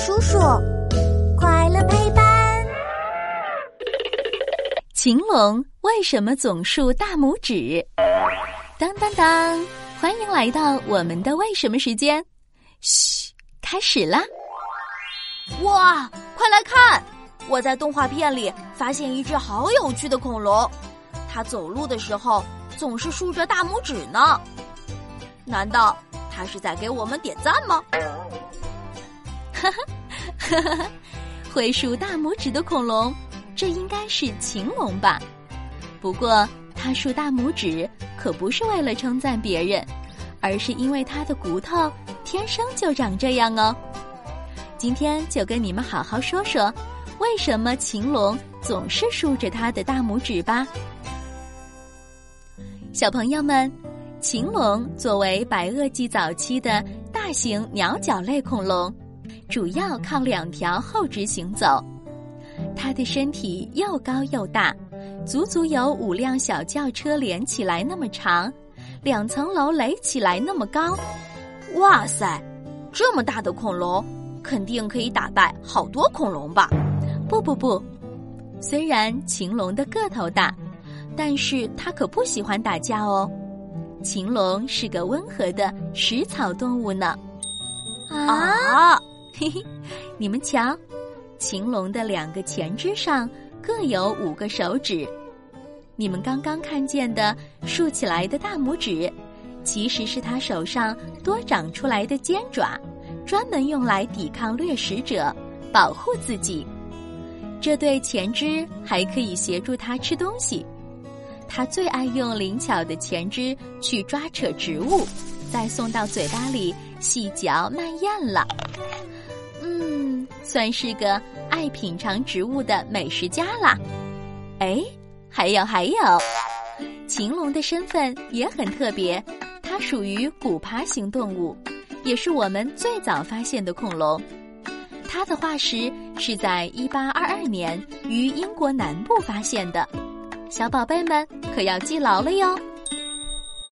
叔叔，快乐陪伴。晴龙为什么总竖大拇指？当当当！欢迎来到我们的为什么时间。嘘，开始啦！哇，快来看！我在动画片里发现一只好有趣的恐龙，它走路的时候总是竖着大拇指呢。难道它是在给我们点赞吗？哈哈，哈哈，会竖大拇指的恐龙，这应该是禽龙吧？不过它竖大拇指可不是为了称赞别人，而是因为它的骨头天生就长这样哦。今天就跟你们好好说说。为什么禽龙总是竖着它的大拇指吧？小朋友们，禽龙作为白垩纪早期的大型鸟脚类恐龙，主要靠两条后肢行走。它的身体又高又大，足足有五辆小轿车连起来那么长，两层楼垒起来那么高。哇塞，这么大的恐龙，肯定可以打败好多恐龙吧？不不不，虽然禽龙的个头大，但是它可不喜欢打架哦。禽龙是个温和的食草动物呢。啊，嘿嘿，你们瞧，秦龙的两个前肢上各有五个手指。你们刚刚看见的竖起来的大拇指，其实是它手上多长出来的尖爪，专门用来抵抗掠食者，保护自己。这对前肢还可以协助它吃东西，它最爱用灵巧的前肢去抓扯植物，再送到嘴巴里细嚼慢咽了。嗯，算是个爱品尝植物的美食家啦。哎，还有还有，禽龙的身份也很特别，它属于古爬行动物，也是我们最早发现的恐龙。它的化石是在一八二二年于英国南部发现的，小宝贝们可要记牢了哟。